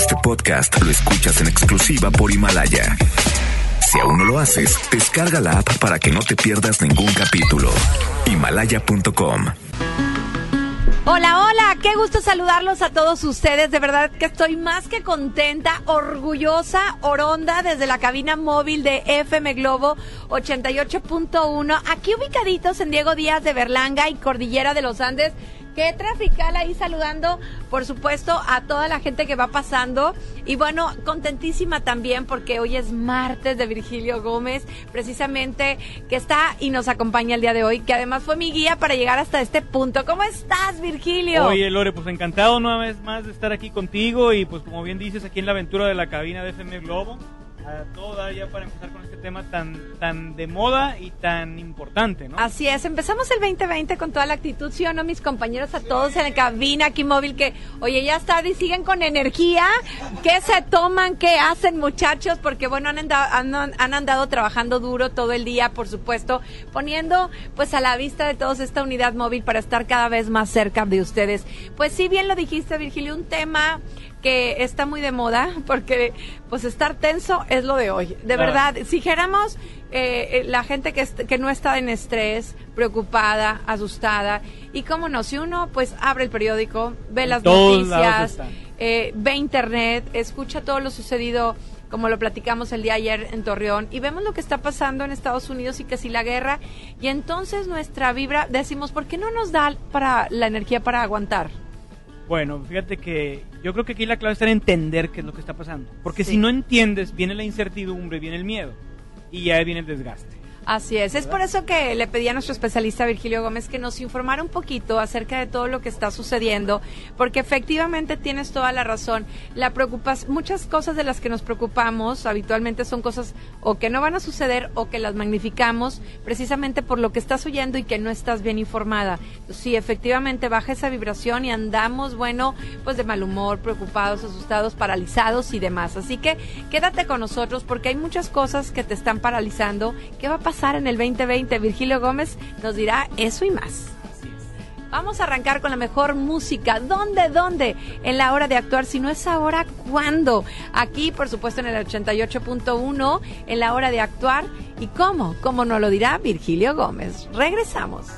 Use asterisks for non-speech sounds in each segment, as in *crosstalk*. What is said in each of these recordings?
Este podcast lo escuchas en exclusiva por Himalaya. Si aún no lo haces, descarga la app para que no te pierdas ningún capítulo. Himalaya.com Hola, hola, qué gusto saludarlos a todos ustedes. De verdad que estoy más que contenta, orgullosa, oronda desde la cabina móvil de FM Globo 88.1, aquí ubicaditos en Diego Díaz de Berlanga y Cordillera de los Andes. Qué trafical ahí saludando, por supuesto, a toda la gente que va pasando. Y bueno, contentísima también porque hoy es martes de Virgilio Gómez, precisamente que está y nos acompaña el día de hoy, que además fue mi guía para llegar hasta este punto. ¿Cómo estás, Virgilio? Oye, Lore, pues encantado una vez más de estar aquí contigo y pues como bien dices, aquí en la aventura de la cabina de FM Globo a todo ya para empezar con este tema tan, tan de moda y tan importante, ¿no? Así es, empezamos el 2020 con toda la actitud, ¿sí o no, mis compañeros, a todos en la cabina aquí móvil, que, oye, ya está, y siguen con energía, ¿qué se toman, qué hacen, muchachos? Porque, bueno, han andado, han, han andado trabajando duro todo el día, por supuesto, poniendo, pues, a la vista de todos esta unidad móvil para estar cada vez más cerca de ustedes. Pues, sí, bien lo dijiste, Virgilio, un tema que está muy de moda porque pues estar tenso es lo de hoy. De verdad, si dijéramos eh, eh, la gente que, que no está en estrés, preocupada, asustada, y cómo no, si uno pues abre el periódico, ve las noticias, eh, ve internet, escucha todo lo sucedido como lo platicamos el día ayer en Torreón, y vemos lo que está pasando en Estados Unidos y que si la guerra, y entonces nuestra vibra, decimos, ¿por qué no nos da para la energía para aguantar? Bueno, fíjate que yo creo que aquí la clave está en entender qué es lo que está pasando. Porque si no entiendes, viene la incertidumbre, viene el miedo. Y ya viene el desgaste. Así es, es por eso que le pedí a nuestro especialista Virgilio Gómez que nos informara un poquito acerca de todo lo que está sucediendo, porque efectivamente tienes toda la razón. La preocupas, muchas cosas de las que nos preocupamos habitualmente son cosas o que no van a suceder o que las magnificamos precisamente por lo que estás oyendo y que no estás bien informada. Sí, efectivamente baja esa vibración y andamos, bueno, pues de mal humor, preocupados, asustados, paralizados y demás. Así que quédate con nosotros porque hay muchas cosas que te están paralizando. ¿Qué va a pasar? En el 2020. Virgilio Gómez nos dirá eso y más. Vamos a arrancar con la mejor música. ¿Dónde, dónde? En la hora de actuar. Si no es ahora, ¿cuándo? Aquí, por supuesto, en el 88.1, en la hora de actuar. ¿Y cómo? ¿Cómo nos lo dirá Virgilio Gómez? Regresamos.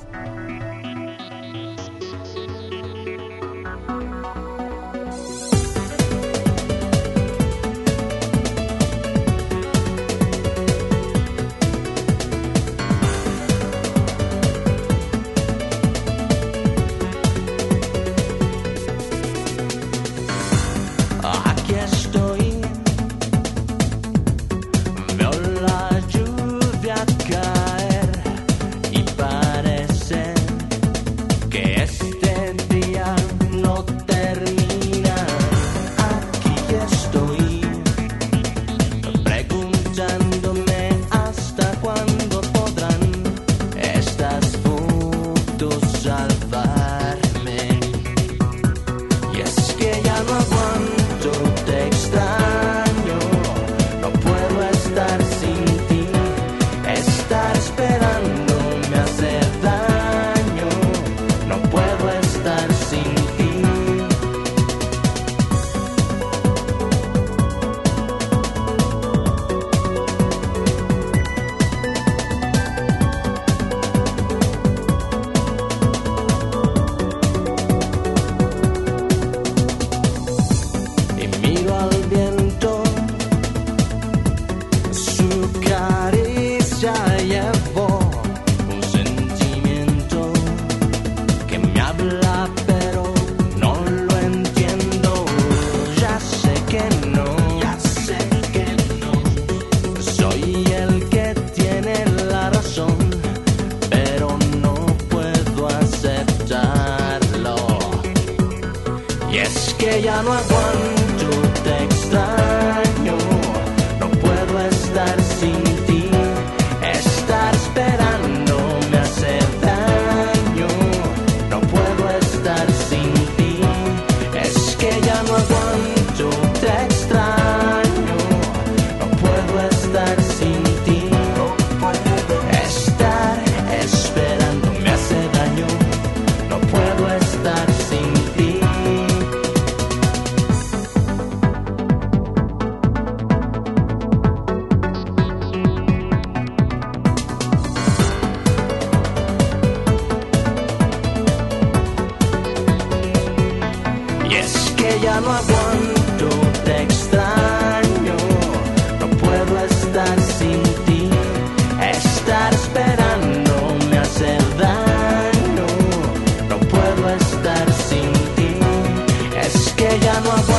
Ya no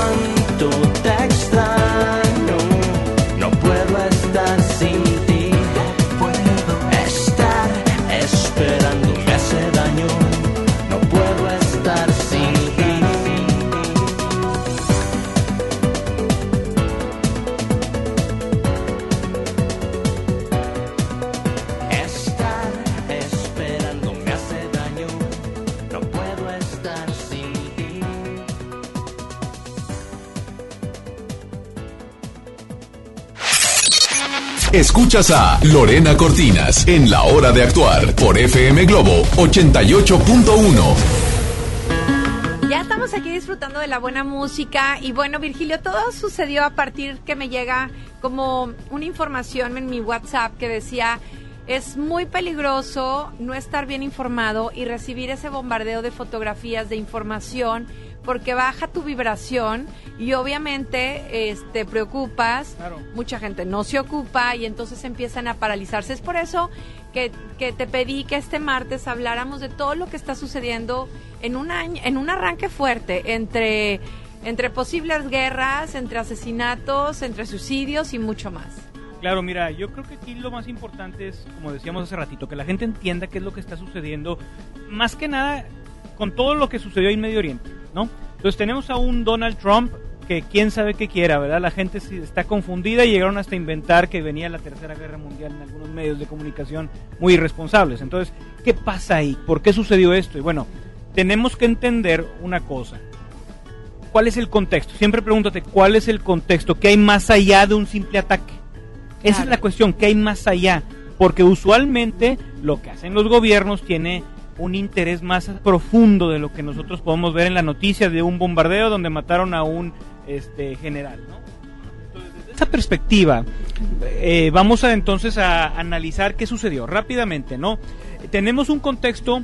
Escuchas a Lorena Cortinas en La Hora de Actuar por FM Globo 88.1. Ya estamos aquí disfrutando de la buena música y bueno, Virgilio, todo sucedió a partir que me llega como una información en mi WhatsApp que decía, es muy peligroso no estar bien informado y recibir ese bombardeo de fotografías, de información, porque baja tu vibración y obviamente este, te preocupas, Claro. mucha gente no se ocupa y entonces empiezan a paralizarse. Es por eso que, que te pedí que este martes habláramos de todo lo que está sucediendo en un año, en un arranque fuerte entre, entre posibles guerras, entre asesinatos, entre suicidios y mucho más. Claro, mira, yo creo que aquí lo más importante es, como decíamos hace ratito, que la gente entienda qué es lo que está sucediendo, más que nada con todo lo que sucedió en Medio Oriente, ¿no? Entonces tenemos a un Donald Trump que quién sabe qué quiera, ¿verdad? La gente está confundida y llegaron hasta inventar que venía la Tercera Guerra Mundial en algunos medios de comunicación muy irresponsables. Entonces, ¿qué pasa ahí? ¿Por qué sucedió esto? Y bueno, tenemos que entender una cosa. ¿Cuál es el contexto? Siempre pregúntate, ¿cuál es el contexto? ¿Qué hay más allá de un simple ataque? Esa es la cuestión, ¿qué hay más allá? Porque usualmente lo que hacen los gobiernos tiene un interés más profundo de lo que nosotros podemos ver en la noticia de un bombardeo donde mataron a un este, general, ¿no? Entonces, desde esa perspectiva, eh, vamos a entonces a analizar qué sucedió rápidamente, ¿no? Tenemos un contexto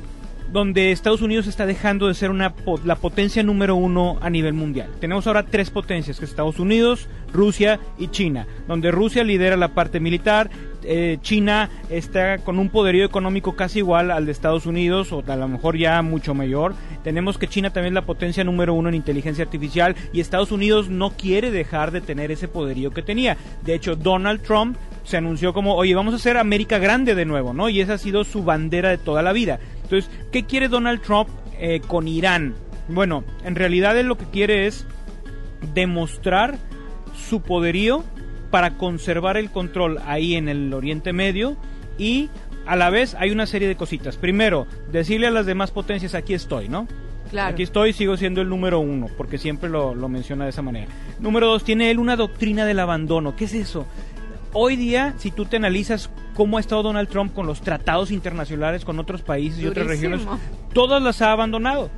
donde Estados Unidos está dejando de ser una la potencia número uno a nivel mundial. Tenemos ahora tres potencias, que es Estados Unidos, Rusia y China, donde Rusia lidera la parte militar, eh, China está con un poderío económico casi igual al de Estados Unidos, o a lo mejor ya mucho mayor. Tenemos que China también es la potencia número uno en inteligencia artificial y Estados Unidos no quiere dejar de tener ese poderío que tenía. De hecho, Donald Trump se anunció como, oye, vamos a hacer América grande de nuevo, ¿no? Y esa ha sido su bandera de toda la vida. Entonces, ¿qué quiere Donald Trump eh, con Irán? Bueno, en realidad él lo que quiere es demostrar su poderío para conservar el control ahí en el Oriente Medio y a la vez hay una serie de cositas. Primero, decirle a las demás potencias, aquí estoy, ¿no? Claro. Aquí estoy, sigo siendo el número uno, porque siempre lo, lo menciona de esa manera. Número dos, tiene él una doctrina del abandono. ¿Qué es eso? Hoy día, si tú te analizas cómo ha estado Donald Trump con los tratados internacionales con otros países y otras regiones, todas las ha abandonado,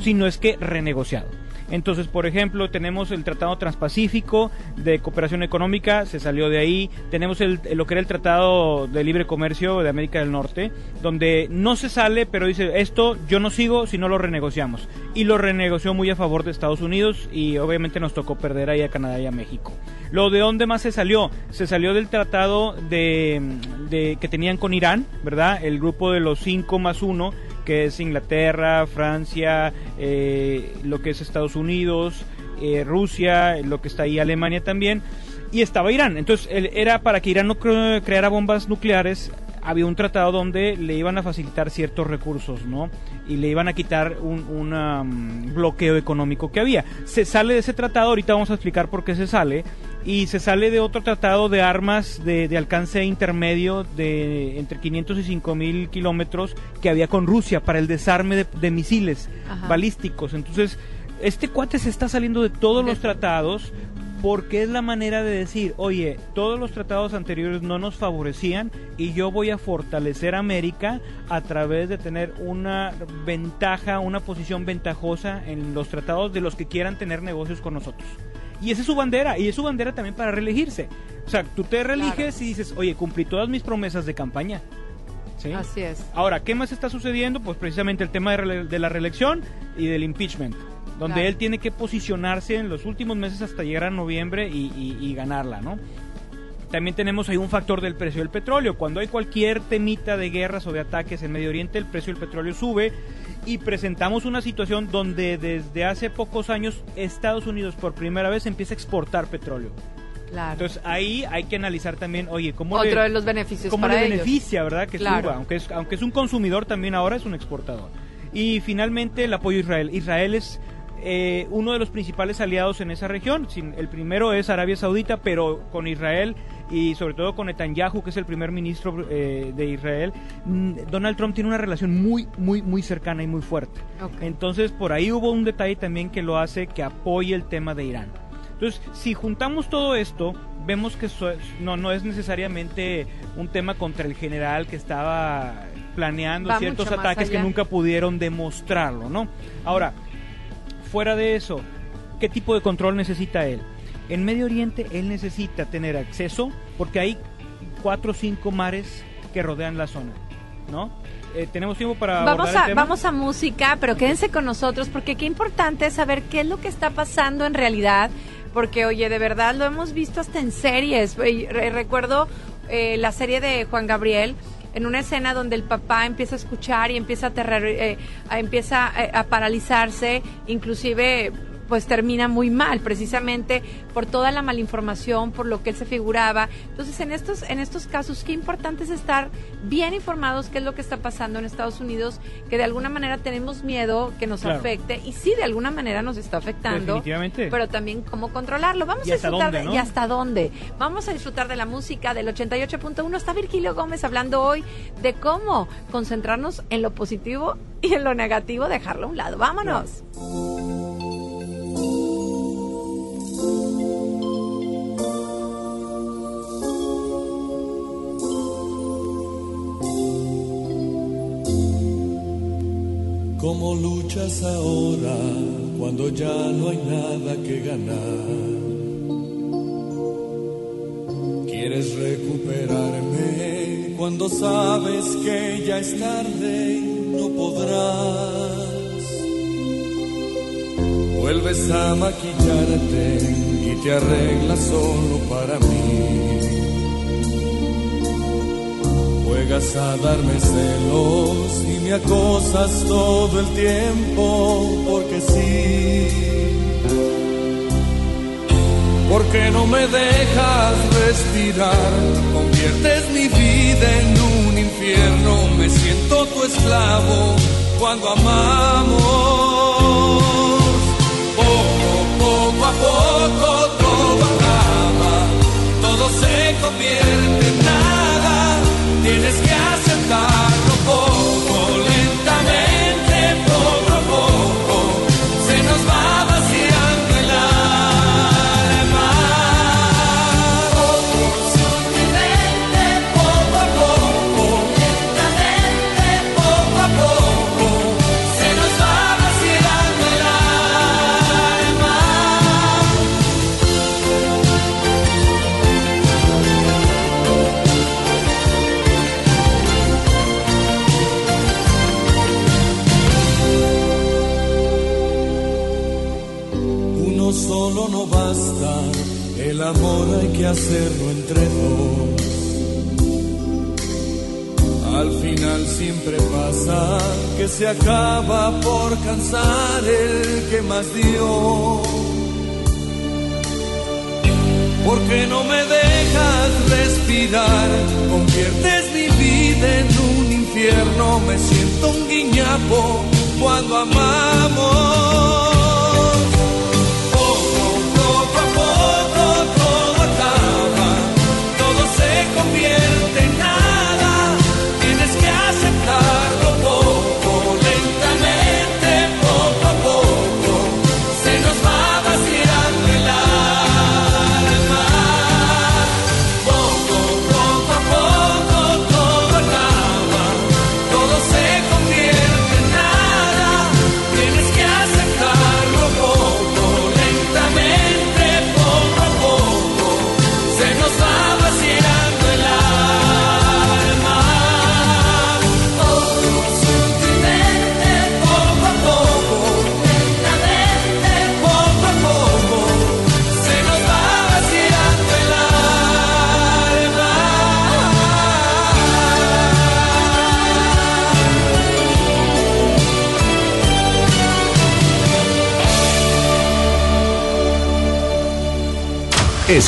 si no es que renegociado. Entonces, por ejemplo, tenemos el Tratado Transpacífico de Cooperación Económica, se salió de ahí. Tenemos el, lo que era el Tratado de Libre Comercio de América del Norte, donde no se sale, pero dice, esto yo no sigo si no lo renegociamos. Y lo renegoció muy a favor de Estados Unidos y obviamente nos tocó perder ahí a Canadá y a México. Lo de dónde más se salió? Se salió del tratado de, de que tenían con Irán, ¿verdad? El grupo de los cinco más uno, que es Inglaterra, Francia, eh, lo que es Estados Unidos, eh, Rusia, lo que está ahí Alemania también, y estaba Irán. Entonces era para que Irán no cre- creara bombas nucleares. Había un tratado donde le iban a facilitar ciertos recursos, ¿no? Y le iban a quitar un un, um, bloqueo económico que había. Se sale de ese tratado, ahorita vamos a explicar por qué se sale, y se sale de otro tratado de armas de, de alcance intermedio de entre 500 y 5000 kilómetros que había con Rusia para el desarme de, de misiles Ajá. balísticos. Entonces, este cuate se está saliendo de todos los tratados porque es la manera de decir, oye, todos los tratados anteriores no nos favorecían y yo voy a fortalecer a América a través de tener una ventaja, una posición ventajosa en los tratados de los que quieran tener negocios con nosotros. Y esa es su bandera, y es su bandera también para reelegirse. O sea, tú te reeliges y dices, oye, cumplí todas mis promesas de campaña. ¿Sí? Así es. Ahora, ¿qué más está sucediendo? Pues precisamente el tema de, la reelección y del impeachment. donde Claro. él tiene que posicionarse en los últimos meses hasta llegar a noviembre y, y- y ganarla, ¿no? También tenemos ahí un factor del precio del petróleo. Cuando hay cualquier temita de guerras o de ataques en Medio Oriente, el precio del petróleo sube y presentamos una situación donde desde hace pocos años Estados Unidos por primera vez empieza a exportar petróleo. Claro. Entonces ahí hay que analizar también, oye, ¿cómo Otro le, de los beneficios cómo para le ellos. beneficia, verdad? Que Claro. suba, aunque es, aunque es un consumidor también ahora es un exportador. Y finalmente el apoyo a Israel. Israel es eh, uno de los principales aliados en esa región. El primero es Arabia Saudita, pero con Israel y sobre todo con Netanyahu, que es el primer ministro eh, de Israel, mm, Donald Trump tiene una relación muy, muy, muy cercana y muy fuerte. Entonces, por ahí hubo un detalle también que lo hace que apoye el tema de Irán. Entonces, si juntamos todo esto, vemos que so- no, no es necesariamente un tema contra el general que estaba planeando Va ciertos ataques que nunca pudieron demostrarlo, ¿no? Ahora, fuera de eso, ¿qué tipo de control necesita él? En Medio Oriente él necesita tener acceso porque hay cuatro o cinco mares que rodean la zona, ¿no? Eh, tenemos tiempo para Vamos el a, tema? vamos a música, pero quédense con nosotros porque qué importante es saber qué es lo que está pasando en realidad. Porque, oye, de verdad lo hemos visto hasta en series. Re- re- Recuerdo eh, la serie de Juan Gabriel en una escena donde el papá empieza a escuchar y empieza a, terror- eh, a- empieza a paralizarse, inclusive pues termina muy mal precisamente por toda la malinformación, por lo que él se figuraba. Entonces, en estos en estos casos qué importante es estar bien informados qué es lo que está pasando en Estados Unidos, que de alguna manera tenemos miedo que nos Claro. afecte y sí de alguna manera nos está afectando. Definitivamente. Pero también cómo controlarlo. Vamos ¿Y a disfrutar dónde, de, no? y hasta dónde. Vamos a disfrutar de la música del 88.1. Está Virgilio Gómez hablando hoy de cómo concentrarnos en lo positivo y en lo negativo dejarlo a un lado. Vámonos. ¿Cómo luchas ahora cuando ya no hay nada que ganar? Quieres recuperarme cuando sabes que ya es tarde y no podrás. Vuelves a maquillarte y te arreglas solo para mí. Juegas a darme celos y me acosas todo el tiempo porque sí. Porque no me dejas respirar, conviertes mi vida en un infierno, me siento tu esclavo cuando amamos. Poco, poco a poco life. Hacerlo entre dos. Al final siempre pasa que se acaba por cansar el que más dio. Porque no me dejas respirar, conviertes mi vida en un infierno, me siento un guiñapo cuando amamos. Poco, poco a poco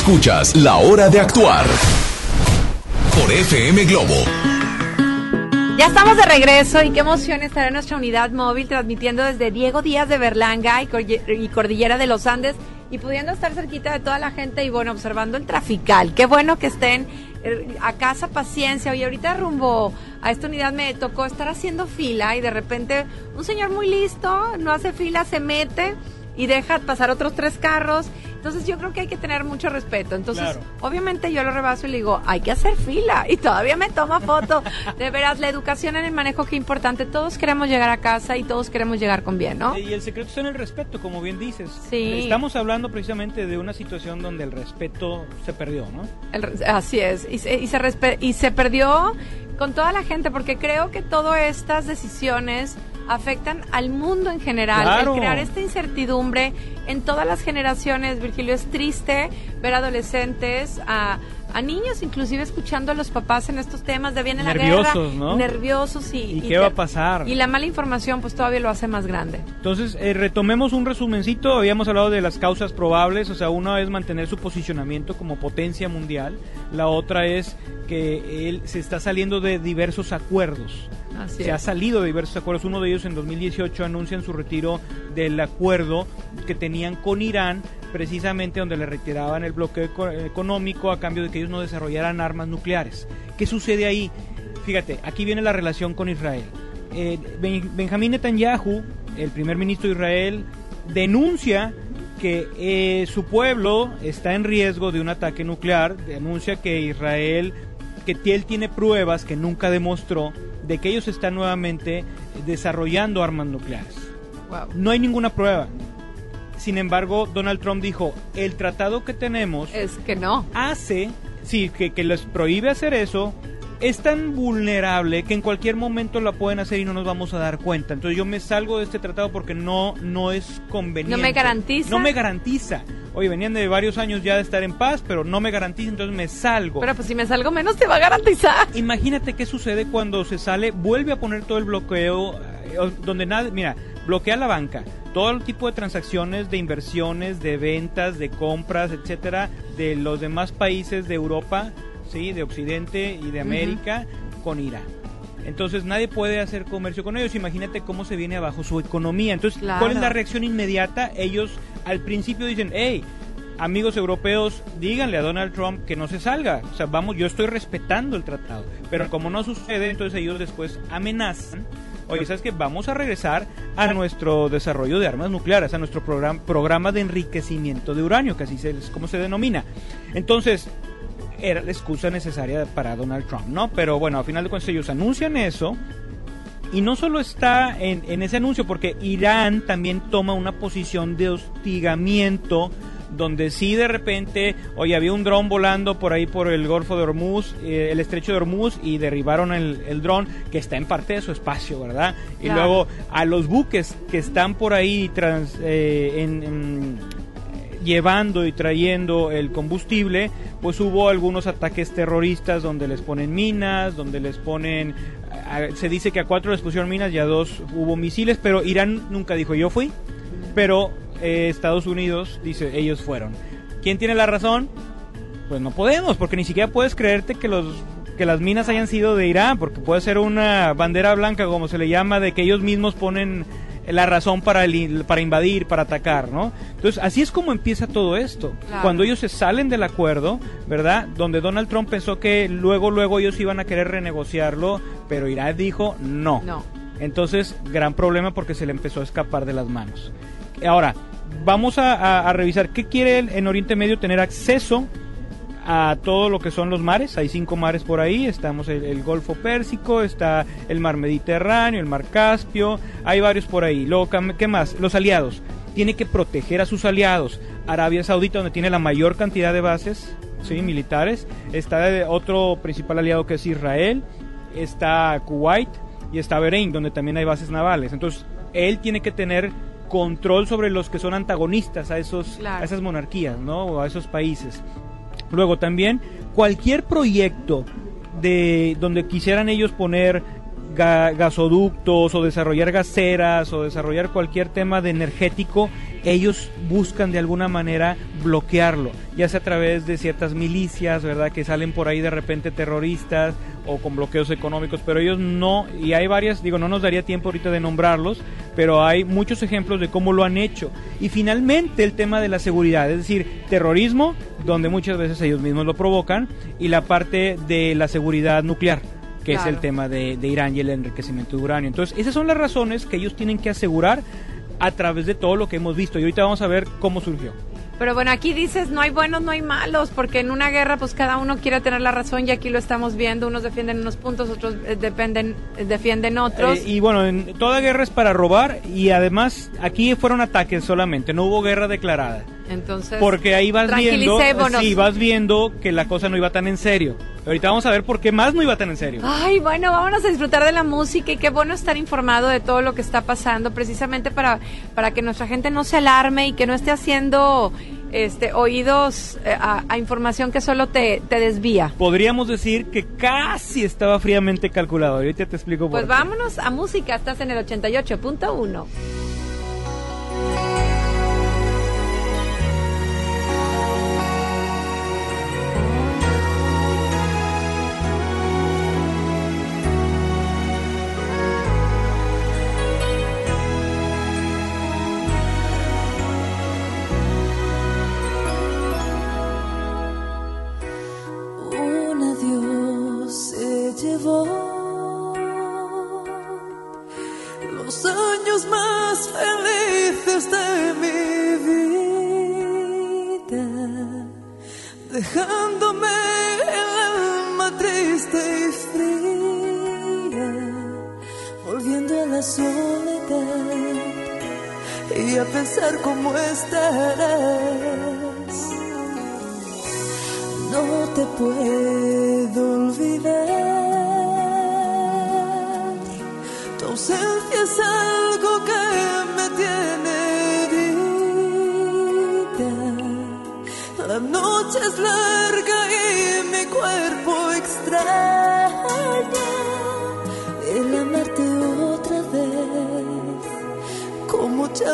Escuchas La Hora de Actuar por FM Globo. Ya estamos de regreso y qué emoción estar en nuestra unidad móvil transmitiendo desde Diego Díaz de Berlanga y, Cordillera de los Andes y pudiendo estar cerquita de toda la gente y bueno, observando el trafical. Qué bueno que estén eh, a casa, paciencia. Oye, ahorita rumbo a esta unidad me tocó estar haciendo fila y de repente un señor muy listo, no hace fila, se mete y deja pasar otros tres carros. Entonces yo creo que hay que tener mucho respeto. Entonces, obviamente yo lo rebaso y le digo, hay que hacer fila. *laughs* Y todavía me toma foto. *laughs* De veras, la educación en el manejo, qué importante. Todos queremos llegar a casa y todos queremos llegar con bien, ¿no? Y el secreto está en el respeto, como bien dices. Sí. Estamos hablando precisamente de una situación donde el respeto se perdió, ¿no? así es. Y se, y, se y se perdió con toda la gente, porque creo que todas estas decisiones afectan al mundo en general. El crear esta incertidumbre en todas las generaciones, Virgilio, es triste ver adolescentes a a niños, inclusive escuchando a los papás en estos temas de viene la guerra, ¿no? nerviosos y, ¿Y, qué va a pasar? Y la mala información pues todavía lo hace más grande. Entonces, eh, retomemos un resumencito, habíamos hablado de las causas probables, o sea, una es mantener su posicionamiento como potencia mundial, la otra es que él se está saliendo de diversos acuerdos. Se ha salido de diversos acuerdos. Uno de ellos en 2018 anuncian su retiro del acuerdo que tenían con Irán precisamente donde le retiraban el bloqueo económico a cambio de que ellos no desarrollaran armas nucleares. ¿Qué sucede ahí? Fíjate, aquí viene la relación con Israel. Eh, Benjamín Netanyahu, el primer ministro de Israel, denuncia que eh, su pueblo está en riesgo de un ataque nuclear, denuncia que Israel, que él tiene pruebas que nunca demostró de que ellos están nuevamente desarrollando armas nucleares. No hay ninguna prueba. Sin embargo, Donald Trump dijo, el tratado que tenemos... Es que no. Hace, sí, que, que les prohíbe hacer eso, es tan vulnerable que en cualquier momento la pueden hacer y no nos vamos a dar cuenta. Entonces yo me salgo de este tratado porque no, no es conveniente. No me garantiza. No me garantiza. Oye, venían de varios años ya de estar en paz, pero no me garantiza, entonces me salgo. Pero pues si me salgo menos te va a garantizar. Imagínate qué sucede cuando se sale, vuelve a poner todo el bloqueo, eh, donde nada, mira, bloquea la banca, todo el tipo de transacciones de inversiones, de ventas, de compras, etcétera, de los demás países de Europa, sí, de Occidente y de América con Irán. Entonces nadie puede hacer comercio con ellos. Imagínate cómo se viene abajo su economía. Entonces, ¿cuál es la reacción inmediata? Ellos al principio dicen, hey, amigos europeos, díganle a Donald Trump que no se salga. O sea, vamos, yo estoy respetando el tratado. Pero como no sucede, entonces ellos después amenazan oye, ¿sabes qué? Vamos a regresar a nuestro desarrollo de armas nucleares, a nuestro programa, programa de enriquecimiento de uranio, que así es como se denomina. Entonces, era la excusa necesaria para Donald Trump, ¿no? Pero bueno, al final de cuentas ellos anuncian eso. Y no solo está en, en ese anuncio, porque Irán también toma una posición de hostigamiento donde sí de repente, oye, había un dron volando por ahí por el Golfo de Hormuz, eh, el estrecho de Hormuz, y derribaron el, el dron que está en parte de su espacio, ¿verdad? Y luego a los buques que están por ahí trans, eh, en, llevando y trayendo el combustible, pues hubo algunos ataques terroristas donde les ponen minas, donde les ponen, se dice que a cuatro les pusieron minas y a dos hubo misiles, pero Irán nunca dijo yo fui, pero eh, Estados Unidos dice ellos fueron. ¿Quién tiene la razón? Pues no podemos, porque ni siquiera puedes creerte que los que las minas hayan sido de Irán, porque puede ser una bandera blanca, como se le llama, de que ellos mismos ponen la razón para, para invadir, para atacar, ¿no? Entonces, así es como empieza todo esto. Cuando ellos se salen del acuerdo, ¿verdad? Donde Donald Trump pensó que luego, luego ellos iban a querer renegociarlo, pero Irán dijo no. No. Entonces, gran problema porque se le empezó a escapar de las manos. Ahora, vamos a, revisar qué quiere en Oriente Medio tener acceso a todo lo que son los mares. Hay cinco mares por ahí. Estamos el, el, Golfo Pérsico, está el Mar Mediterráneo, el Mar Caspio. Hay varios por ahí. Luego, ¿qué más? Los aliados. Tiene que proteger a sus aliados. Arabia Saudita, donde tiene la mayor cantidad de bases ¿sí? militares. Está otro principal aliado que es Israel. Está Kuwait y está Bahrein, donde también hay bases navales. Entonces, él tiene que tener control sobre los que son antagonistas a esos a esas monarquías, ¿no? O a esos países. Luego también cualquier proyecto de donde quisieran ellos poner gasoductos o desarrollar gaseras o desarrollar cualquier tema de energético, ellos buscan de alguna manera bloquearlo, ya sea a través de ciertas milicias, ¿verdad? Que salen por ahí de repente terroristas o con bloqueos económicos, pero ellos no, y hay varias, digo, no nos daría tiempo ahorita de nombrarlos, pero hay muchos ejemplos de cómo lo han hecho. Y finalmente el tema de la seguridad, es decir, terrorismo, donde muchas veces ellos mismos lo provocan, y la parte de la seguridad nuclear que es el tema de, de Irán y el enriquecimiento de uranio. Entonces, esas son las razones que ellos tienen que asegurar a través de todo lo que hemos visto. Y ahorita vamos a ver cómo surgió. Pero bueno, aquí dices, no hay buenos, no hay malos, porque en una guerra pues cada uno quiere tener la razón y aquí lo estamos viendo, unos defienden unos puntos, otros eh, dependen, eh, defienden otros. Eh, y bueno, en, toda guerra es para robar y además aquí fueron ataques solamente, no hubo guerra declarada. Entonces, porque ahí vas viendo, sí, vas viendo que la cosa no iba tan en serio. Ahorita vamos a ver por qué más no iba tan en serio. Ay, bueno, vámonos a disfrutar de la música y qué bueno estar informado de todo lo que está pasando, precisamente para, para que nuestra gente no se alarme y que no esté haciendo este, oídos eh, a, información que solo te, te, desvía. Podríamos decir que casi estaba fríamente calculado. Ahorita te explico por Pues vámonos a música, estás en el 88.1. A pensar como estarás. No te puedo.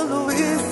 Luiz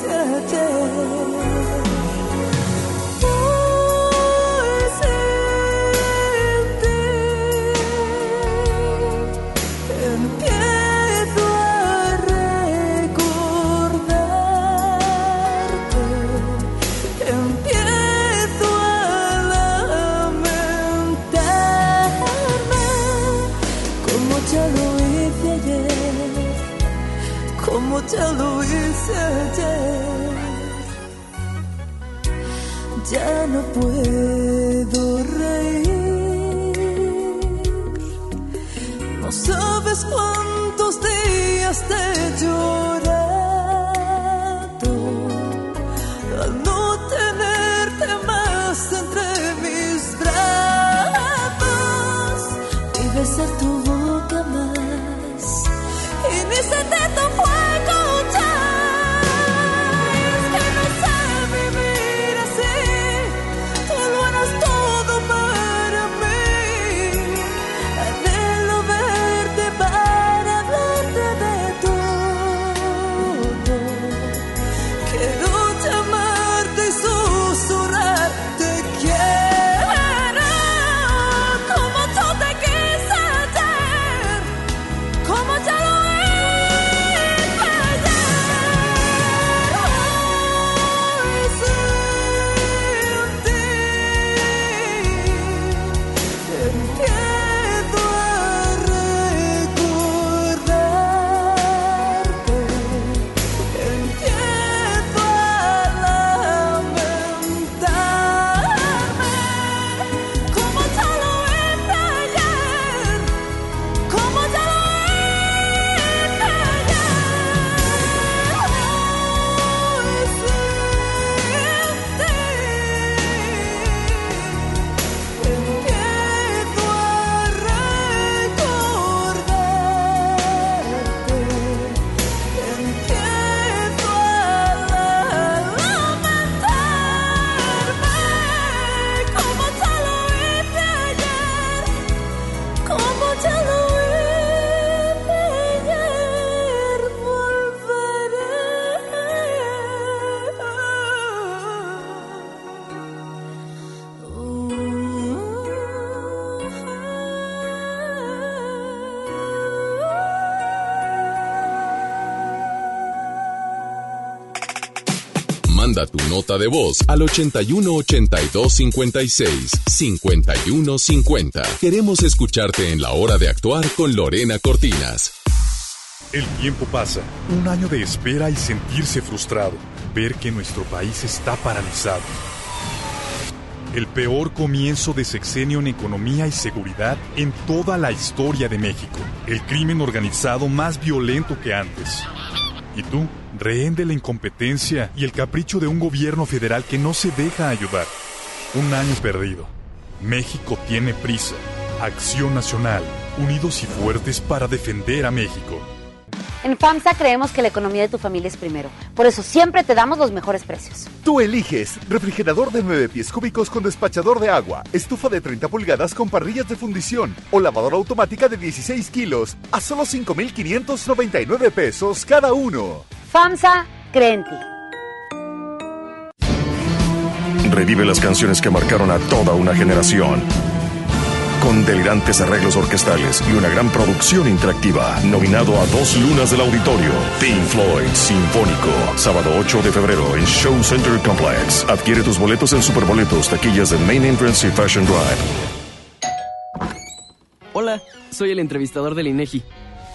fuego. Manda tu nota de voz al 81 82 56 51 50. Queremos escucharte en la hora de actuar con Lorena Cortinas. El tiempo pasa, un año de espera y sentirse frustrado, ver que nuestro país está paralizado. El peor comienzo de sexenio en economía y seguridad en toda la historia de México. El crimen organizado más violento que antes. ¿Y tú? Rehén de la incompetencia y el capricho de un gobierno federal que no se deja ayudar. Un año perdido. México tiene prisa. Acción Nacional. Unidos y fuertes para defender a México. En FAMSA creemos que la economía de tu familia es primero. Por eso siempre te damos los mejores precios. Tú eliges refrigerador de 9 pies cúbicos con despachador de agua, estufa de 30 pulgadas con parrillas de fundición o lavadora automática de 16 kilos a solo 5,599 pesos cada uno. FAMSA cree en ti. Revive las canciones que marcaron a toda una generación con delirantes arreglos orquestales y una gran producción interactiva. Nominado a dos lunas del auditorio. Pink Floyd Sinfónico. Sábado 8 de febrero en Show Center Complex. Adquiere tus boletos en Superboletos, taquillas de Main Entrance y Fashion Drive. Hola, soy el entrevistador del INEGI.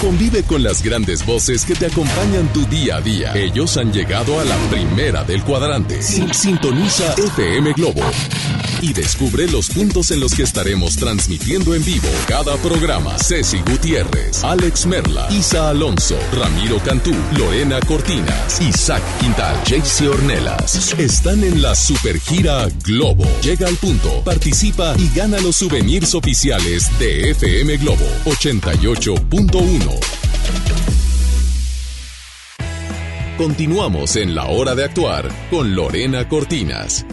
Convive con las grandes voces que te acompañan tu día a día. Ellos han llegado a la primera del cuadrante. Sintoniza FM Globo y descubre los puntos en los que estaremos transmitiendo en vivo cada programa. Ceci Gutiérrez, Alex Merla, Isa Alonso, Ramiro Cantú, Lorena Cortinas, Isaac Quintal, Jaycee Ornelas. Están en la supergira Globo. Llega al punto, participa y gana los souvenirs oficiales de FM Globo 88.1. Continuamos en la hora de actuar con Lorena Cortinas.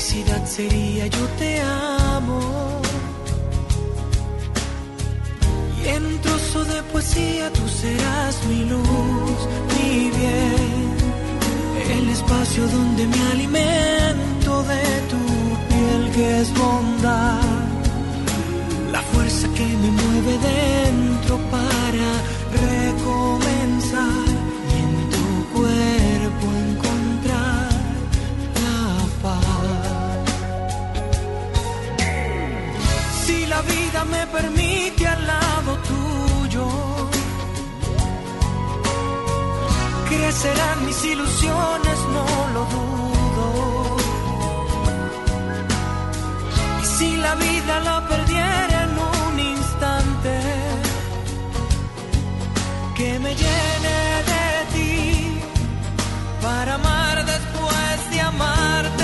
Simplicidad sería yo te amo. Y en trozo de poesía tú serás mi luz, mi bien. El espacio donde me alimento de tu piel que es bondad. La fuerza que me mueve dentro para recomenzar. La vida me permite al lado tuyo crecerán mis ilusiones, no lo dudo. Y si la vida la perdiera en un instante, que me llene de ti para amar después de amarte,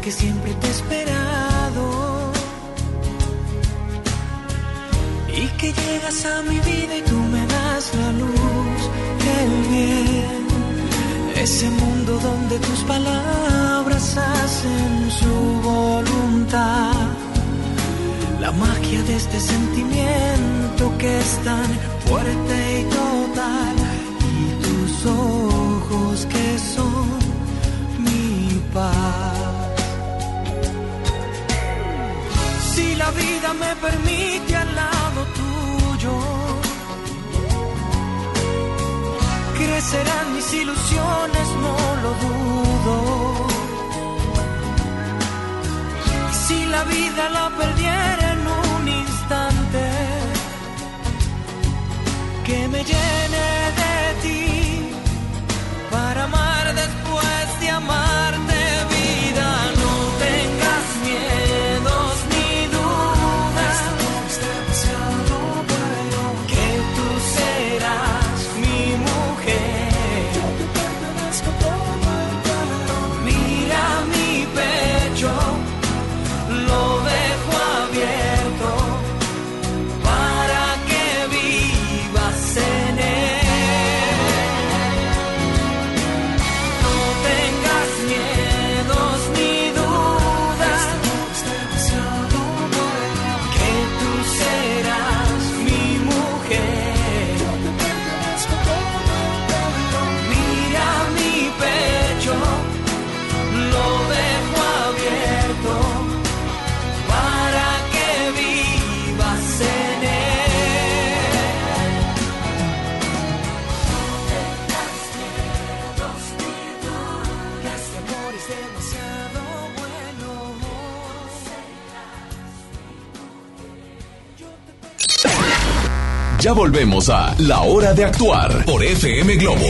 que siempre te he esperado. Y que llegas a mi vida y tú me das la luz, el bien. Ese mundo donde tus palabras hacen su voluntad. La magia de este sentimiento que es tan fuerte y total. Y tus ojos que son mi paz. La vida me permite al lado tuyo, crecerán mis ilusiones, no lo dudo. Si la vida la perdiera en un instante, que me llene de Ya volvemos a La Hora de Actuar por FM Globo.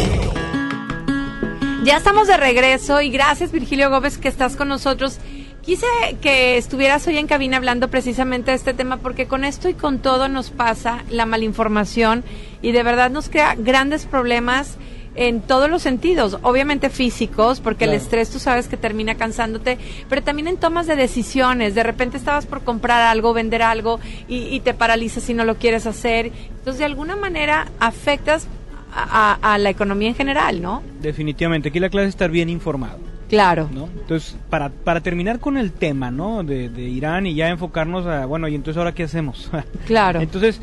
Ya estamos de regreso y gracias Virgilio Gómez que estás con nosotros. Quise que estuvieras hoy en cabina hablando precisamente de este tema porque con esto y con todo nos pasa la malinformación y de verdad nos crea grandes problemas en todos los sentidos, obviamente físicos, porque el estrés tú sabes que termina cansándote, pero también en tomas de decisiones. De repente estabas por comprar algo, vender algo y, y te paralizas si no lo quieres hacer. Entonces, de alguna manera afectas a, a- a la economía en general, ¿no? Definitivamente, aquí la clase es estar bien informado. Claro. ¿no? Entonces, para, para terminar con el tema, ¿no? De, de Irán y ya enfocarnos a, bueno, y entonces ahora qué hacemos. *laughs* Claro. Entonces,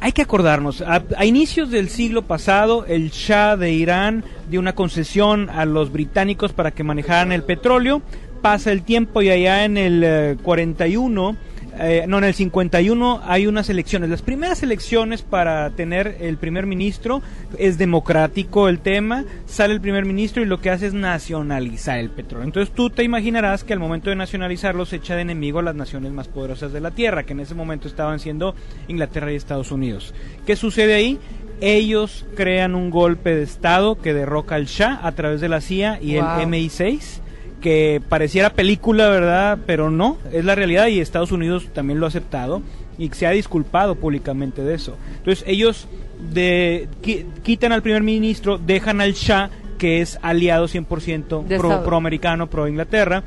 hay que acordarnos, a, inicios del siglo pasado, el Shah de Irán dio una concesión a los británicos para que manejaran el petróleo. Pasa el tiempo y allá en el eh, 41, eh, no, en el 51 hay unas elecciones. Las primeras elecciones para tener el primer ministro es democrático el tema, sale el primer ministro y lo que hace es nacionalizar el petróleo. Entonces tú te imaginarás que al momento de nacionalizarlo se echa de enemigo a las naciones más poderosas de la Tierra, que en ese momento estaban siendo Inglaterra y Estados Unidos. ¿Qué sucede ahí? Ellos crean un golpe de Estado que derroca al Shah a través de la CIA y Wow. el MI6 que pareciera película, ¿verdad? Pero no, es la realidad y Estados Unidos también lo ha aceptado y se ha disculpado públicamente de eso. Entonces ellos de, qui- quitan al primer ministro, dejan al Shah, que es aliado 100% De pro, Estados- proamericano, pro Inglaterra,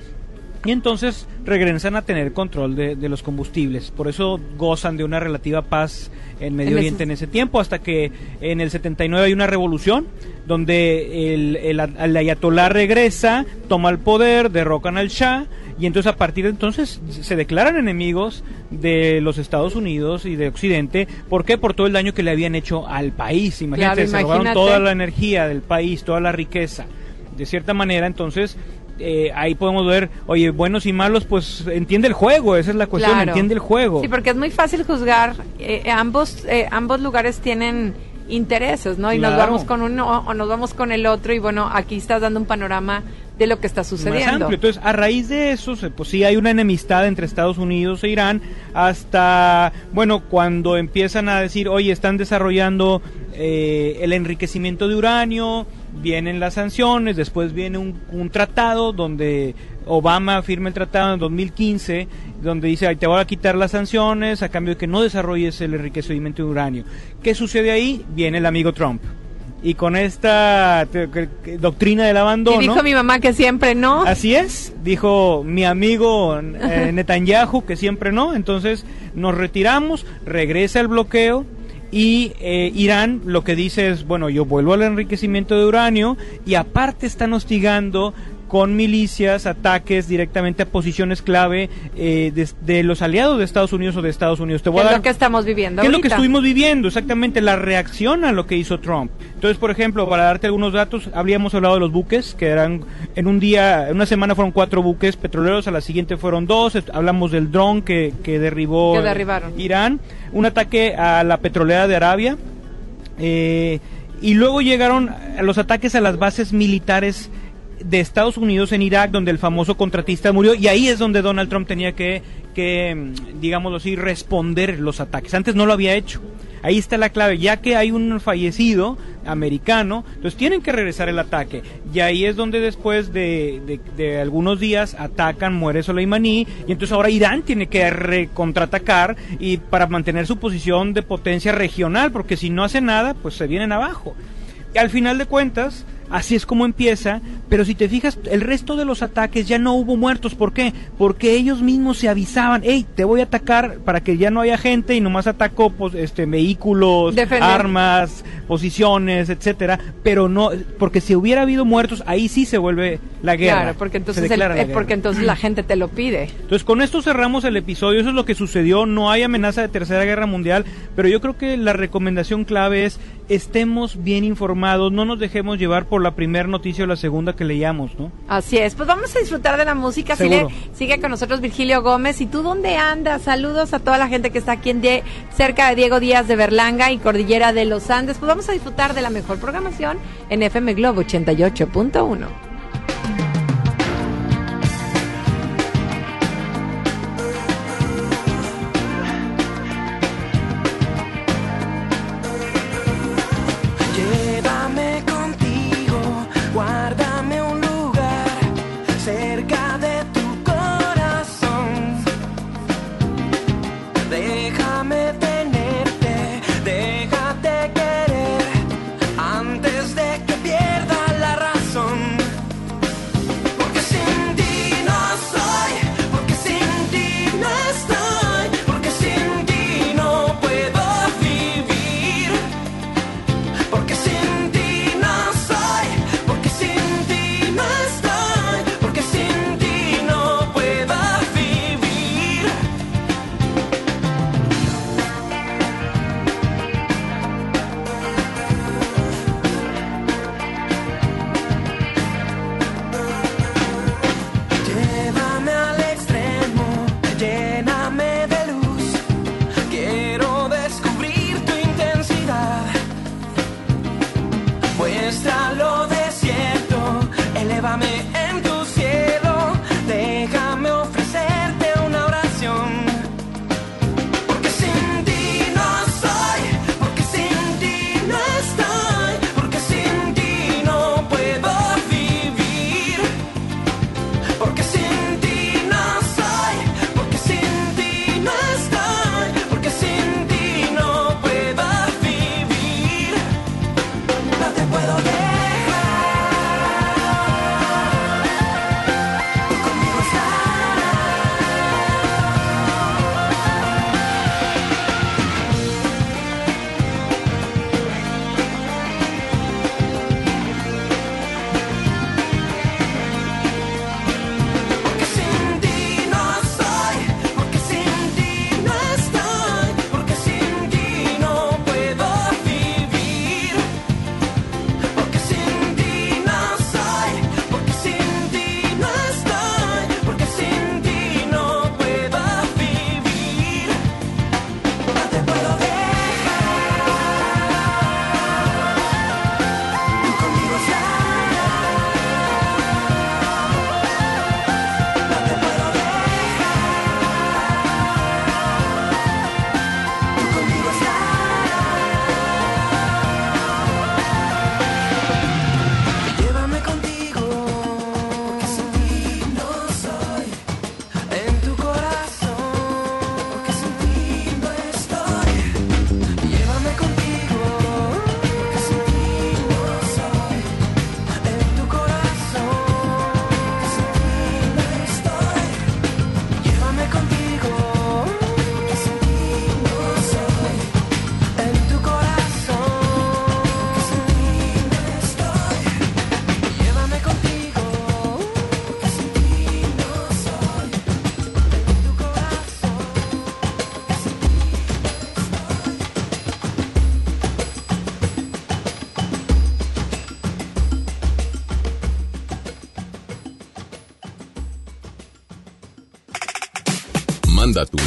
y entonces regresan a tener control de, de los combustibles. Por eso gozan de una relativa paz en Medio En ese- Oriente en ese tiempo, hasta que en el 79 hay una revolución donde el, el, el ayatolá regresa, toma el poder, derrocan al Shah, y entonces a partir de entonces se declaran enemigos de los Estados Unidos y de Occidente. ¿Por qué? Por todo el daño que le habían hecho al país. Imagínate, Claro, se robaron imagínate. toda la energía del país, toda la riqueza. De cierta manera, entonces, eh, ahí podemos ver, oye, buenos y malos, pues entiende el juego, esa es la cuestión, Claro. entiende el juego. Sí, porque es muy fácil juzgar. eh, eh, ambos, eh, ambos lugares tienen intereses, ¿no? Y nos vamos con uno o nos vamos con el otro y bueno, aquí estás dando un panorama de lo que está más sucediendo. amplio. Entonces, a raíz de eso, pues sí hay una enemistad entre Estados Unidos e Irán, hasta, bueno, cuando empiezan a decir, oye, están desarrollando eh, el enriquecimiento de uranio, vienen las sanciones, después viene un, un tratado donde Obama firma el tratado en 2015 donde dice, "Ay, te voy a quitar las sanciones a cambio de que no desarrolles el enriquecimiento de uranio. ¿Qué sucede ahí? Viene el amigo Trump. Y con esta doctrina del abandono... Y dijo mi mamá que siempre no. Así es, dijo mi amigo eh, *laughs* Netanyahu que siempre no, entonces nos retiramos, regresa el bloqueo y eh, Irán lo que dice es, bueno, yo vuelvo al enriquecimiento de uranio y aparte están hostigando con milicias, ataques directamente a posiciones clave eh, de, de los aliados de Estados Unidos o de Estados Unidos. Te voy a es dar lo que estamos viviendo ¿Qué es lo que estuvimos viviendo? Exactamente, la reacción a lo que hizo Trump. Entonces, por ejemplo, para darte algunos datos, habríamos hablado de los buques, que eran en un día, en una semana fueron cuatro buques petroleros, a la siguiente fueron dos, hablamos del dron que, que derribó Que derribaron. Irán, un ataque a la petrolera de Arabia, eh, y luego llegaron a los ataques a las bases militares de Estados Unidos en Irak, donde el famoso contratista murió, y ahí es donde Donald Trump tenía que, que mm, digámoslo así, responder los ataques. Antes no lo había hecho. Ahí está la clave, ya que hay un fallecido americano, entonces tienen que regresar el ataque. Y ahí es donde después de, de- de algunos días atacan, muere Soleimani, y entonces ahora Irán tiene que recontratacar y para mantener su posición de potencia regional, porque si no hace nada, pues se vienen abajo. Y al final de cuentas, así es como empieza, pero si te fijas, el resto de los ataques ya no hubo muertos. ¿Por qué? Porque ellos mismos se avisaban, hey, te voy a atacar para que ya no haya gente y nomás atacó pues, este, vehículos, Defender. armas, posiciones, etcétera, pero no, porque si hubiera habido muertos, ahí sí se vuelve la guerra. Claro, porque entonces, el- la eh, porque entonces la gente te lo pide. Entonces con esto cerramos el episodio, eso es lo que sucedió, no hay amenaza de tercera guerra mundial, pero yo creo que la recomendación clave es estemos bien informados, no nos dejemos llevar por la primera noticia o la segunda que leíamos, ¿no? Así es, pues vamos a disfrutar de la música. Sigue, sigue con nosotros Virgilio Gómez. ¿Y tú dónde andas? Saludos a toda la gente que está aquí en Die- cerca de Diego Díaz de Berlanga y Cordillera de los Andes. Pues vamos a disfrutar de la mejor programación en FM Globo 88.1.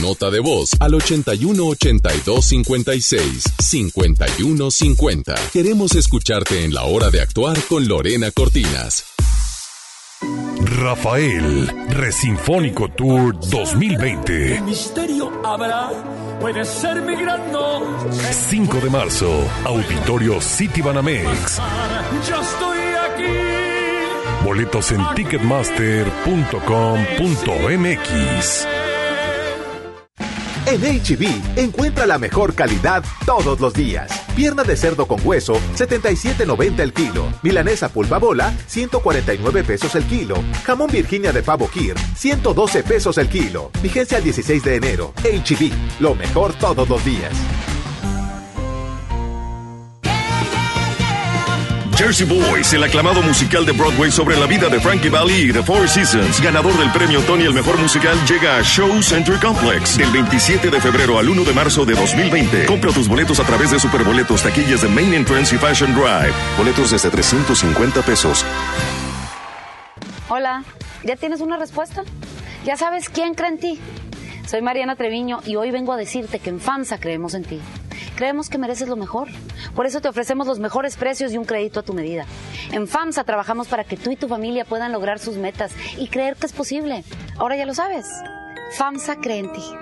nota de voz al 81 82 56 51 50. Queremos escucharte en la hora de actuar con Lorena Cortinas. Rafael, Resinfónico Tour 2020. misterio habrá? Puede ser mi gran no. 5 de marzo, Auditorio City Banamex. Yo estoy aquí. Boletos en ticketmaster.com.mx. En HB, encuentra la mejor calidad todos los días. Pierna de cerdo con hueso, 77.90 el kilo. Milanesa pulpa bola, 149 pesos el kilo. Jamón Virginia de pavo Kir, 112 pesos el kilo. Vigencia el 16 de enero. HB, lo mejor todos los días. Jersey Boys, el aclamado musical de Broadway sobre la vida de Frankie Valli y The Four Seasons, ganador del premio Tony el mejor musical, llega a Show Center Complex del 27 de febrero al 1 de marzo de 2020. Compra tus boletos a través de Superboletos, taquillas de Main Entrance y Fashion Drive. Boletos desde 350 pesos. Hola, ¿ya tienes una respuesta? ¿Ya sabes quién cree en ti? Soy Mariana Treviño y hoy vengo a decirte que en FAMSA creemos en ti. Creemos que mereces lo mejor. Por eso te ofrecemos los mejores precios y un crédito a tu medida. En FAMSA trabajamos para que tú y tu familia puedan lograr sus metas y creer que es posible. Ahora ya lo sabes. FAMSA cree en ti.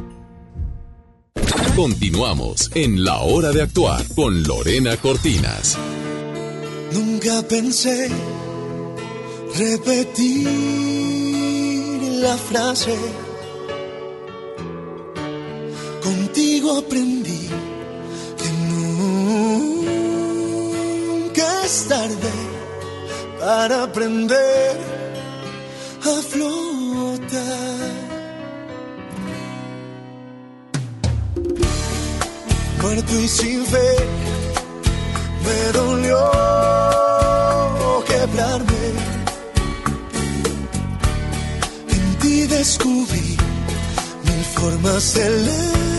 Continuamos en La Hora de Actuar con Lorena Cortinas. Nunca pensé repetir la frase. Contigo aprendí que nunca es tarde para aprender a flotar. Muerto y sin fe, me dolió quebrarme. En ti descubrí mil formas de levantarme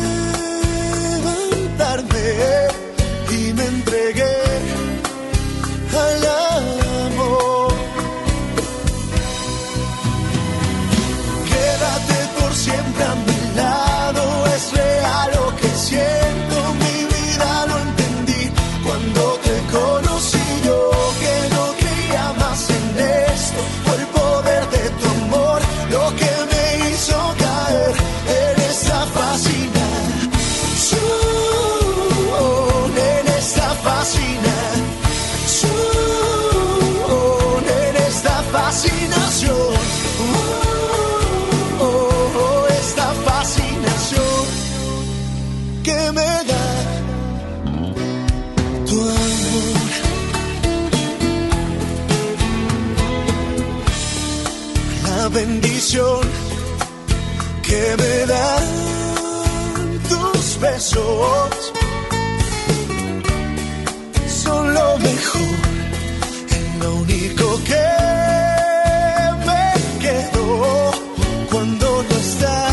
que me dan tus besos. Son lo mejor, lo único que me quedó cuando no estás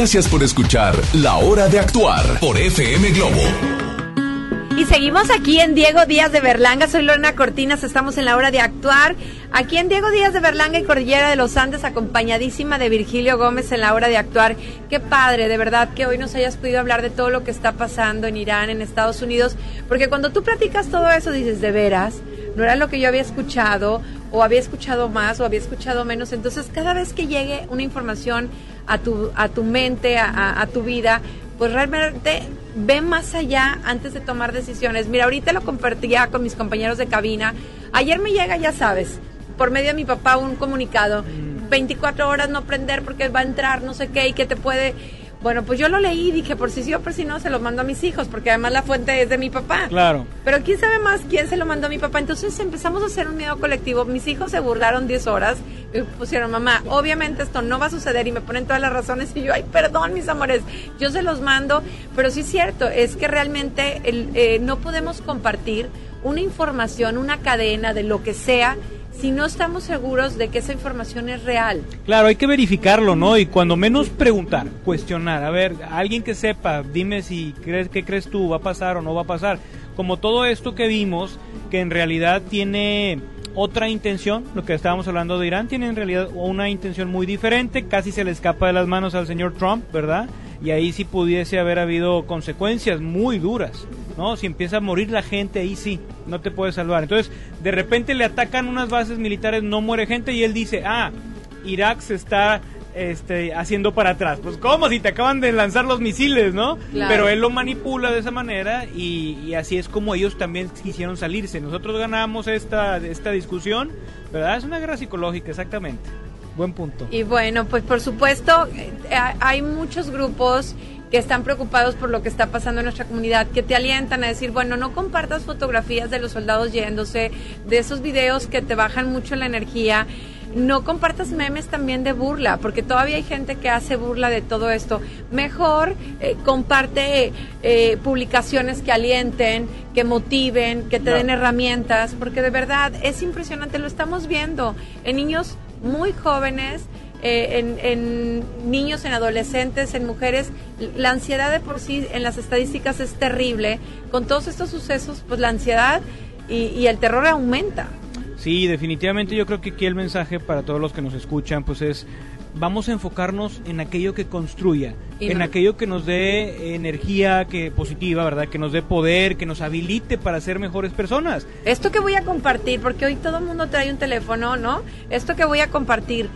Gracias por escuchar La Hora de Actuar por FM Globo. Y seguimos aquí en Diego Díaz de Berlanga. Soy Lorena Cortinas. Estamos en la hora de actuar. Aquí en Diego Díaz de Berlanga y Cordillera de los Andes, acompañadísima de Virgilio Gómez en la hora de actuar. Qué padre, de verdad, que hoy nos hayas podido hablar de todo lo que está pasando en Irán, en Estados Unidos. Porque cuando tú platicas todo eso, dices, de veras, no era lo que yo había escuchado, o había escuchado más, o había escuchado menos. Entonces, cada vez que llegue una información a tu, a tu mente, a- a- a tu vida, pues realmente ve más allá antes de tomar decisiones. Mira, ahorita lo compartía con mis compañeros de cabina. Ayer me llega, ya sabes, por medio de mi papá un comunicado. 24 horas no prender porque va a entrar no sé qué y que te puede... Bueno, pues yo lo leí y dije, por si sí o por si no, se lo mando a mis hijos, porque además la fuente es de mi papá. Claro. Pero quién sabe más quién se lo mandó a mi papá. Entonces empezamos a hacer un miedo colectivo. Mis hijos se burlaron 10 horas y pusieron, mamá, obviamente esto no va a suceder y me ponen todas las razones y yo, ay, perdón, mis amores, yo se los mando. Pero sí es cierto, es que realmente el, eh, no podemos compartir una información, una cadena de lo que sea, si no estamos seguros de que esa información es real. Claro, hay que verificarlo, ¿no? Y cuando menos preguntar, cuestionar. A ver, alguien que sepa, dime si crees qué crees tú, va a pasar o no va a pasar. Como todo esto que vimos, que en realidad tiene otra intención, lo que estábamos hablando de Irán, tiene en realidad una intención muy diferente, casi se le escapa de las manos al señor Trump, ¿verdad? Y ahí sí pudiese haber habido consecuencias muy duras, ¿no? Si empieza a morir la gente, ahí sí, no te puedes salvar. Entonces, de repente le atacan unas bases militares, no muere gente y él dice, ah, Irak se está este, haciendo para atrás. Pues cómo si te acaban de lanzar los misiles, ¿no? Claro. Pero él lo manipula de esa manera y, y así es como ellos también quisieron salirse. Nosotros ganamos esta, esta discusión, ¿verdad? Es una guerra psicológica, exactamente. Buen punto. Y bueno, pues por supuesto, eh, hay muchos grupos que están preocupados por lo que está pasando en nuestra comunidad, que te alientan a decir, bueno, no compartas fotografías de los soldados yéndose, de esos videos que te bajan mucho la energía. No compartas memes también de burla, porque todavía hay gente que hace burla de todo esto. Mejor eh, comparte eh, publicaciones que alienten, que motiven, que te den herramientas, porque de verdad es impresionante, lo estamos viendo en niños muy jóvenes, eh, en, en niños, en adolescentes, en mujeres. La ansiedad de por sí en las estadísticas es terrible. Con todos estos sucesos, pues la ansiedad y, y el terror aumenta. Sí, definitivamente yo creo que aquí el mensaje para todos los que nos escuchan pues es vamos a enfocarnos en aquello que construya, Y en no- aquello que nos dé energía que positiva, ¿verdad? Que nos dé poder, que nos habilite para ser mejores personas. Esto que voy a compartir, porque hoy todo el mundo trae un teléfono, ¿no? Esto que voy a compartir,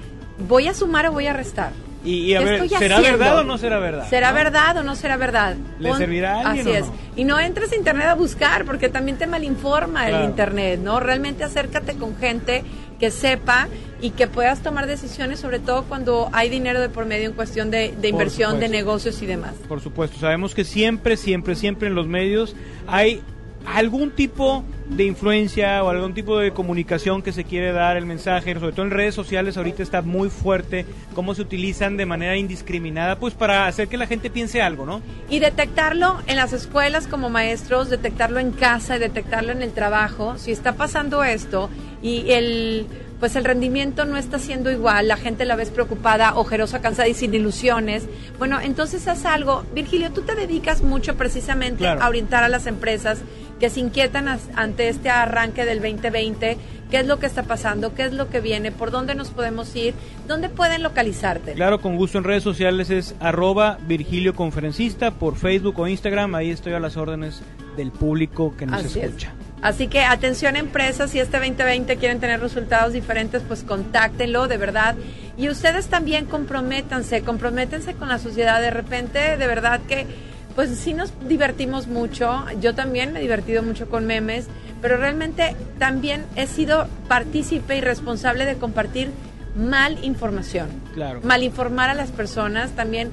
¿voy a sumar o voy a restar? Y, y a ¿Qué ver, estoy ¿será haciendo? verdad o no será verdad? ¿Será ¿No? verdad o no será verdad? ¿Le servirá a alguien Así o es. Y no entres a internet a buscar porque también te malinforma el internet, ¿no? Realmente acércate con gente que sepa y que puedas tomar decisiones, sobre todo cuando hay dinero de por medio en cuestión de, de inversión, de negocios y demás. Por supuesto, sabemos que siempre, siempre, siempre en los medios hay algún tipo de influencia o algún tipo de comunicación que se quiere dar el mensaje, sobre todo en redes sociales ahorita está muy fuerte cómo se utilizan de manera indiscriminada, pues para hacer que la gente piense algo, ¿no? Y detectarlo en las escuelas como maestros, detectarlo en casa y detectarlo en el trabajo. Si está pasando esto y el pues el rendimiento no está siendo igual, la gente la ves preocupada, ojerosa, cansada y sin ilusiones. Bueno, entonces haz algo. Virgilio, tú te dedicas mucho precisamente a orientar a las empresas que se inquietan ante este arranque del 2020, qué es lo que está pasando, qué es lo que viene, por dónde nos podemos ir, dónde pueden localizarte. Claro, con gusto en redes sociales es arroba Virgilio Conferencista por Facebook o Instagram, ahí estoy a las órdenes del público que nos escucha. Así que atención empresas, si este 2020 quieren tener resultados diferentes, pues contáctenlo, de verdad. Y ustedes también comprométanse, comprométense con la sociedad. De repente, de verdad que, pues sí nos divertimos mucho. Yo también me he divertido mucho con memes, pero realmente también he sido partícipe y responsable de compartir mal información. Claro. Mal informar a las personas, también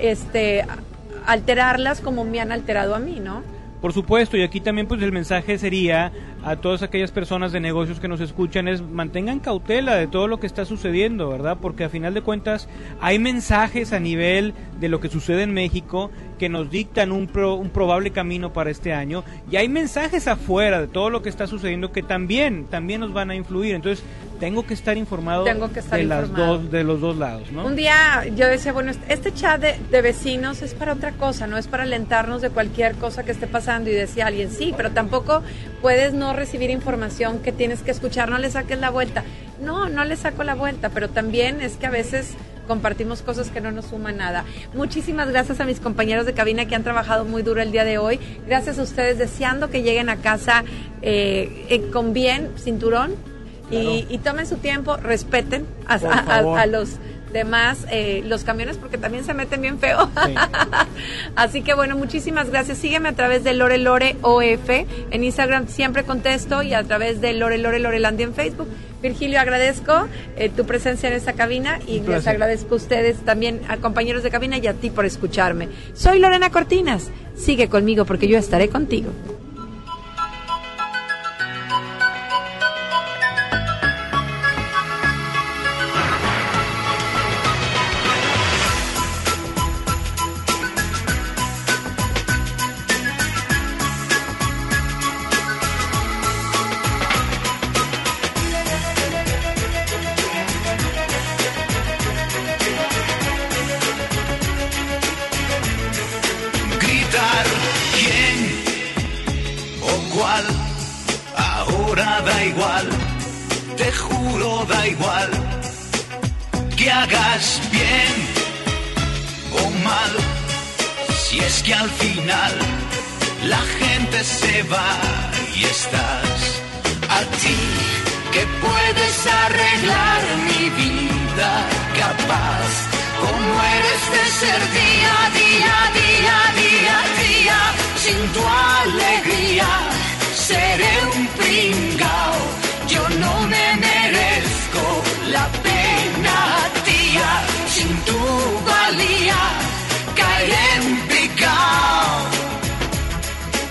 este, alterarlas como me han alterado a mí, ¿no? Por supuesto, y aquí también pues el mensaje sería a todas aquellas personas de negocios que nos escuchan es mantengan cautela de todo lo que está sucediendo, ¿verdad? Porque a final de cuentas hay mensajes a nivel de lo que sucede en México que nos dictan un, un probable camino para este año y hay mensajes afuera de todo lo que está sucediendo que también también nos van a influir. Entonces, tengo que estar informado de las dos de los dos lados, ¿no? Un día yo decía, bueno, este chat de, vecinos es para otra cosa, no es para alentarnos de cualquier cosa que esté pasando y decía alguien, sí, pero tampoco puedes no recibir información que tienes que escuchar, no le saques la vuelta. No, no le saco la vuelta, pero también es que a veces compartimos cosas que no nos suman nada. Muchísimas gracias a mis compañeros de cabina que han trabajado muy duro el día de hoy. Gracias a ustedes, deseando que lleguen a casa eh, eh, con bien, cinturón, y, tomen su tiempo, respeten a, los demás eh, los camiones porque también se meten bien feo. *laughs* Así que bueno, muchísimas gracias. Sígueme a través de Lore Lore OF. En Instagram siempre contesto y a través de Lore Lore Lorelandia en Facebook. Virgilio, agradezco eh, tu presencia en esta cabina y les agradezco a ustedes también, a compañeros de cabina y a ti por escucharme. Soy Lorena Cortinas. Sigue conmigo porque yo estaré contigo. Como eres de ser día, día, día, día, día, sin tu alegría seré un pringao. Yo no me merezco la pena, tía, sin tu valía caeré en picao.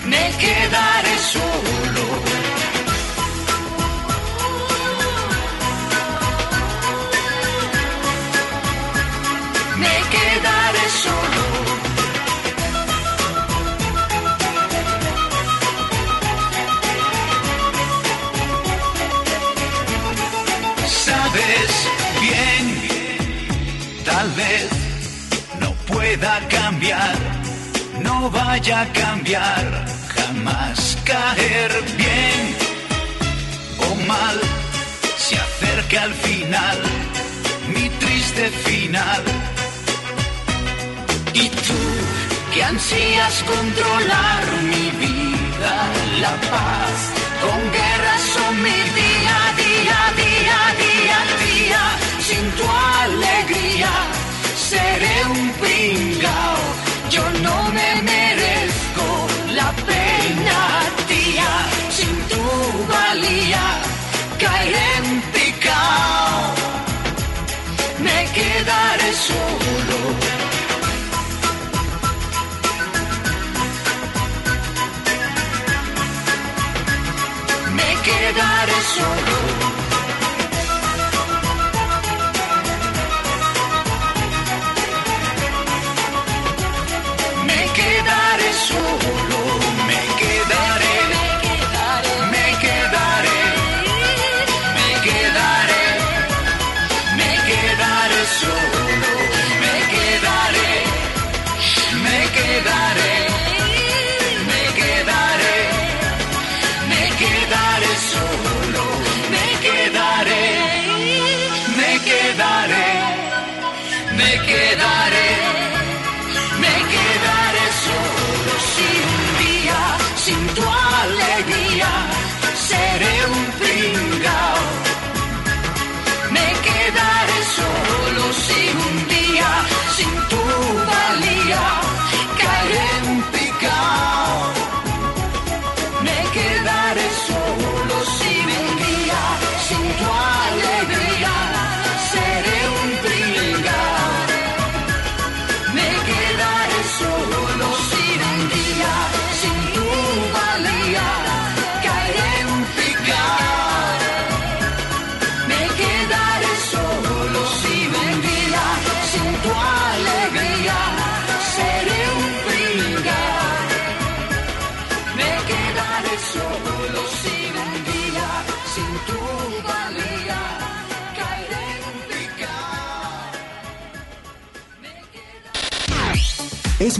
Me quedaré solo. no pueda cambiar, no vaya a cambiar jamás caer bien o mal. Se acerca al final, mi triste final. Y tú que ansías controlar mi vida, la paz, con guerras son mi día, día, día, día, día, sin tu alegría seré un pingao, yo no me merezco la pena, tía, sin tu valía caeré en picao, me quedaré solo. Me quedaré solo.